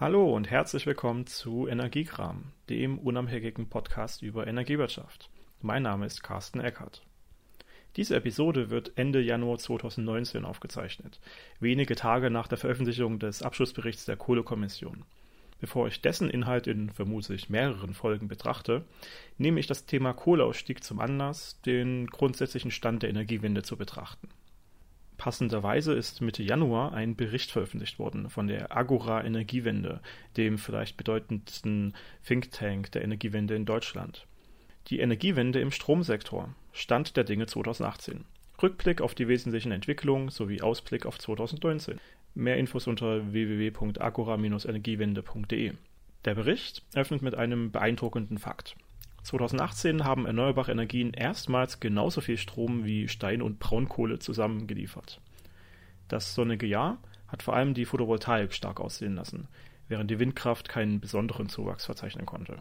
Hallo und herzlich willkommen zu Energiekram, dem unabhängigen Podcast über Energiewirtschaft. Mein Name ist Carsten Eckert. Diese Episode wird Ende Januar 2019 aufgezeichnet, wenige Tage nach der Veröffentlichung des Abschlussberichts der Kohlekommission. Bevor ich dessen Inhalt in vermutlich mehreren Folgen betrachte, nehme ich das Thema Kohleausstieg zum Anlass, den grundsätzlichen Stand der Energiewende zu betrachten. Passenderweise ist Mitte Januar ein Bericht veröffentlicht worden von der Agora Energiewende, dem vielleicht bedeutendsten Think Tank der Energiewende in Deutschland. Die Energiewende im Stromsektor. Stand der Dinge 2018. Rückblick auf die wesentlichen Entwicklungen sowie Ausblick auf 2019. Mehr Infos unter www.agora-energiewende.de. Der Bericht öffnet mit einem beeindruckenden Fakt. 2018 haben erneuerbare Energien erstmals genauso viel Strom wie Stein- und Braunkohle zusammengeliefert. Das sonnige Jahr hat vor allem die Photovoltaik stark aussehen lassen, während die Windkraft keinen besonderen Zuwachs verzeichnen konnte.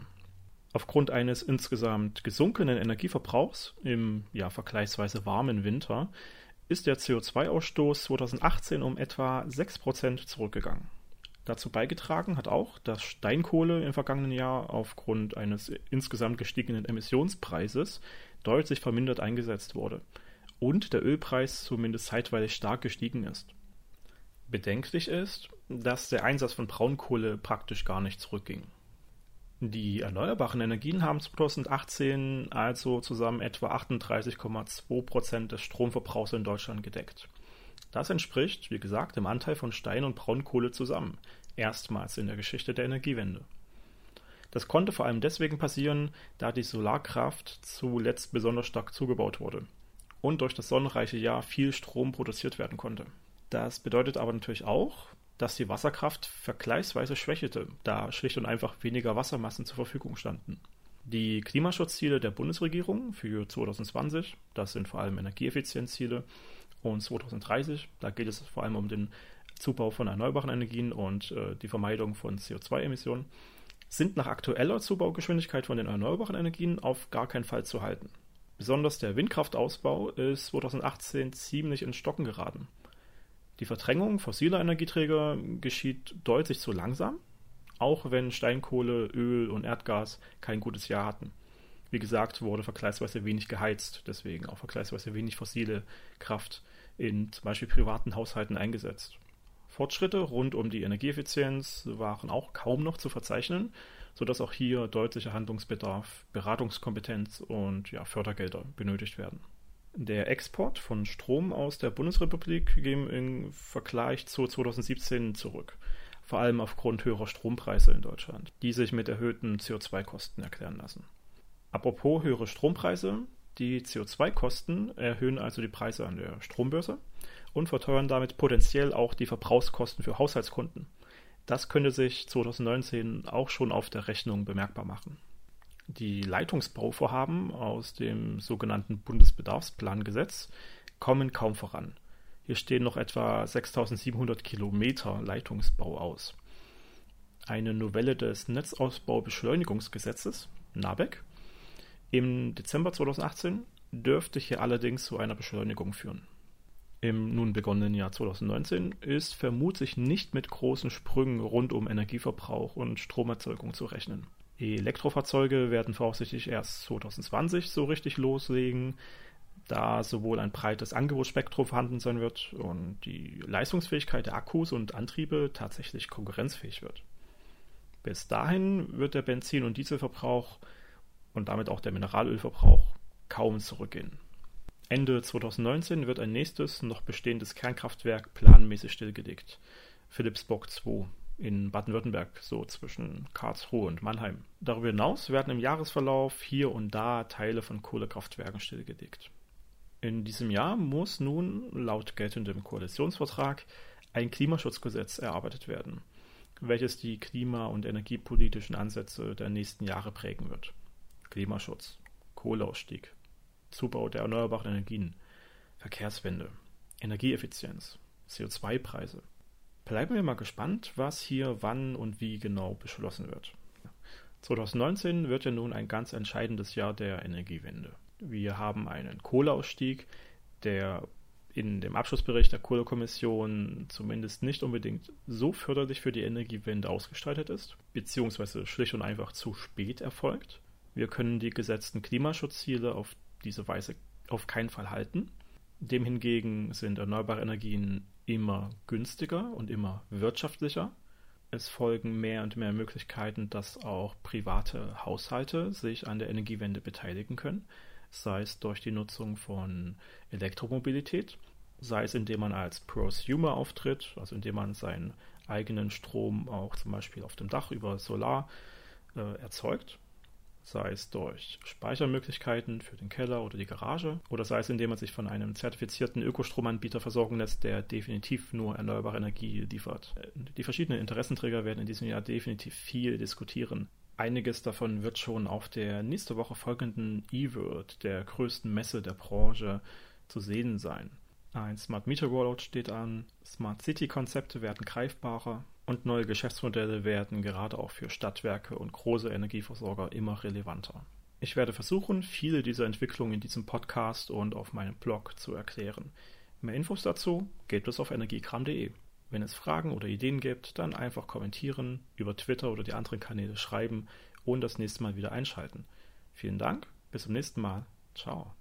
Aufgrund eines insgesamt gesunkenen Energieverbrauchs im ja vergleichsweise warmen Winter ist der CO2-Ausstoß 2018 um etwa 6% zurückgegangen. Dazu beigetragen hat auch, dass Steinkohle im vergangenen Jahr aufgrund eines insgesamt gestiegenen Emissionspreises deutlich vermindert eingesetzt wurde und der Ölpreis zumindest zeitweilig stark gestiegen ist. Bedenklich ist, dass der Einsatz von Braunkohle praktisch gar nicht zurückging. Die erneuerbaren Energien haben 2018 also zusammen etwa 38,2 Prozent des Stromverbrauchs in Deutschland gedeckt. Das entspricht, wie gesagt, dem Anteil von Stein- und Braunkohle zusammen, erstmals in der Geschichte der Energiewende. Das konnte vor allem deswegen passieren, da die Solarkraft zuletzt besonders stark zugebaut wurde und durch das sonnenreiche Jahr viel Strom produziert werden konnte. Das bedeutet aber natürlich auch, dass die Wasserkraft vergleichsweise schwächelte, da schlicht und einfach weniger Wassermassen zur Verfügung standen. Die Klimaschutzziele der Bundesregierung für 2020, das sind vor allem Energieeffizienzziele, und 2030, da geht es vor allem um den Zubau von erneuerbaren Energien und äh, die Vermeidung von CO2-Emissionen, sind nach aktueller Zubaugeschwindigkeit von den erneuerbaren Energien auf gar keinen Fall zu halten. Besonders der Windkraftausbau ist 2018 ziemlich ins Stocken geraten. Die Verdrängung fossiler Energieträger geschieht deutlich zu langsam, auch wenn Steinkohle, Öl und Erdgas kein gutes Jahr hatten. Wie gesagt, wurde vergleichsweise wenig geheizt, deswegen auch vergleichsweise wenig fossile Kraft in zum Beispiel privaten Haushalten eingesetzt. Fortschritte rund um die Energieeffizienz waren auch kaum noch zu verzeichnen, sodass auch hier deutlicher Handlungsbedarf, Beratungskompetenz und ja, Fördergelder benötigt werden. Der Export von Strom aus der Bundesrepublik ging im Vergleich zu 2017 zurück, vor allem aufgrund höherer Strompreise in Deutschland, die sich mit erhöhten CO2-Kosten erklären lassen. Apropos höhere Strompreise, die CO2-Kosten erhöhen also die Preise an der Strombörse und verteuern damit potenziell auch die Verbrauchskosten für Haushaltskunden. Das könnte sich 2019 auch schon auf der Rechnung bemerkbar machen. Die Leitungsbauvorhaben aus dem sogenannten Bundesbedarfsplangesetz kommen kaum voran. Hier stehen noch etwa 6700 Kilometer Leitungsbau aus. Eine Novelle des Netzausbaubeschleunigungsgesetzes, NABEC, im Dezember 2018 dürfte hier allerdings zu einer Beschleunigung führen. Im nun begonnenen Jahr 2019 ist vermutlich nicht mit großen Sprüngen rund um Energieverbrauch und Stromerzeugung zu rechnen. Elektrofahrzeuge werden voraussichtlich erst 2020 so richtig loslegen, da sowohl ein breites Angebotsspektrum vorhanden sein wird und die Leistungsfähigkeit der Akkus und Antriebe tatsächlich konkurrenzfähig wird. Bis dahin wird der Benzin- und Dieselverbrauch und damit auch der Mineralölverbrauch kaum zurückgehen. Ende 2019 wird ein nächstes noch bestehendes Kernkraftwerk planmäßig stillgelegt. Philipsburg 2 in Baden-Württemberg, so zwischen Karlsruhe und Mannheim. Darüber hinaus werden im Jahresverlauf hier und da Teile von Kohlekraftwerken stillgelegt. In diesem Jahr muss nun laut geltendem Koalitionsvertrag ein Klimaschutzgesetz erarbeitet werden, welches die klima- und energiepolitischen Ansätze der nächsten Jahre prägen wird. Klimaschutz, Kohleausstieg, Zubau der erneuerbaren Energien, Verkehrswende, Energieeffizienz, CO2-Preise, Bleiben wir mal gespannt, was hier wann und wie genau beschlossen wird. 2019 wird ja nun ein ganz entscheidendes Jahr der Energiewende. Wir haben einen Kohleausstieg, der in dem Abschlussbericht der Kohlekommission zumindest nicht unbedingt so förderlich für die Energiewende ausgestaltet ist, beziehungsweise schlicht und einfach zu spät erfolgt. Wir können die gesetzten Klimaschutzziele auf diese Weise auf keinen Fall halten. Dem hingegen sind erneuerbare Energien immer günstiger und immer wirtschaftlicher. Es folgen mehr und mehr Möglichkeiten, dass auch private Haushalte sich an der Energiewende beteiligen können, sei es durch die Nutzung von Elektromobilität, sei es indem man als Prosumer auftritt, also indem man seinen eigenen Strom auch zum Beispiel auf dem Dach über Solar äh, erzeugt sei es durch Speichermöglichkeiten für den Keller oder die Garage oder sei es indem man sich von einem zertifizierten Ökostromanbieter versorgen lässt, der definitiv nur erneuerbare Energie liefert. Die verschiedenen Interessenträger werden in diesem Jahr definitiv viel diskutieren. Einiges davon wird schon auf der nächste Woche folgenden E-Word, der größten Messe der Branche, zu sehen sein. Ein Smart Meter Rollout steht an, Smart City Konzepte werden greifbarer und neue Geschäftsmodelle werden gerade auch für Stadtwerke und große Energieversorger immer relevanter. Ich werde versuchen, viele dieser Entwicklungen in diesem Podcast und auf meinem Blog zu erklären. Mehr Infos dazu gibt es auf energiekram.de. Wenn es Fragen oder Ideen gibt, dann einfach kommentieren, über Twitter oder die anderen Kanäle schreiben und das nächste Mal wieder einschalten. Vielen Dank, bis zum nächsten Mal. Ciao.